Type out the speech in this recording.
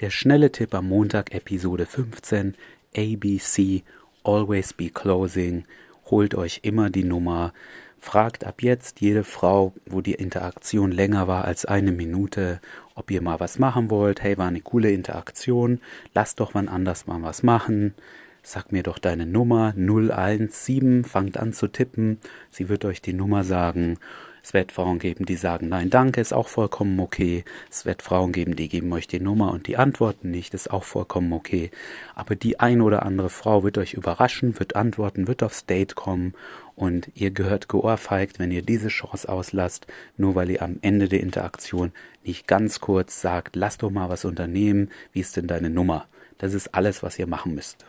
Der schnelle Tipp am Montag, Episode 15, ABC, Always Be Closing. Holt euch immer die Nummer. Fragt ab jetzt jede Frau, wo die Interaktion länger war als eine Minute, ob ihr mal was machen wollt. Hey, war eine coole Interaktion. Lass doch wann anders mal was machen. Sag mir doch deine Nummer 017, fangt an zu tippen. Sie wird euch die Nummer sagen es wird Frauen geben, die sagen, nein, danke, ist auch vollkommen okay. Es wird Frauen geben, die geben euch die Nummer und die antworten nicht, ist auch vollkommen okay. Aber die ein oder andere Frau wird euch überraschen, wird antworten, wird aufs Date kommen und ihr gehört geohrfeigt, wenn ihr diese Chance auslasst, nur weil ihr am Ende der Interaktion nicht ganz kurz sagt, lass doch mal was unternehmen, wie ist denn deine Nummer? Das ist alles, was ihr machen müsst.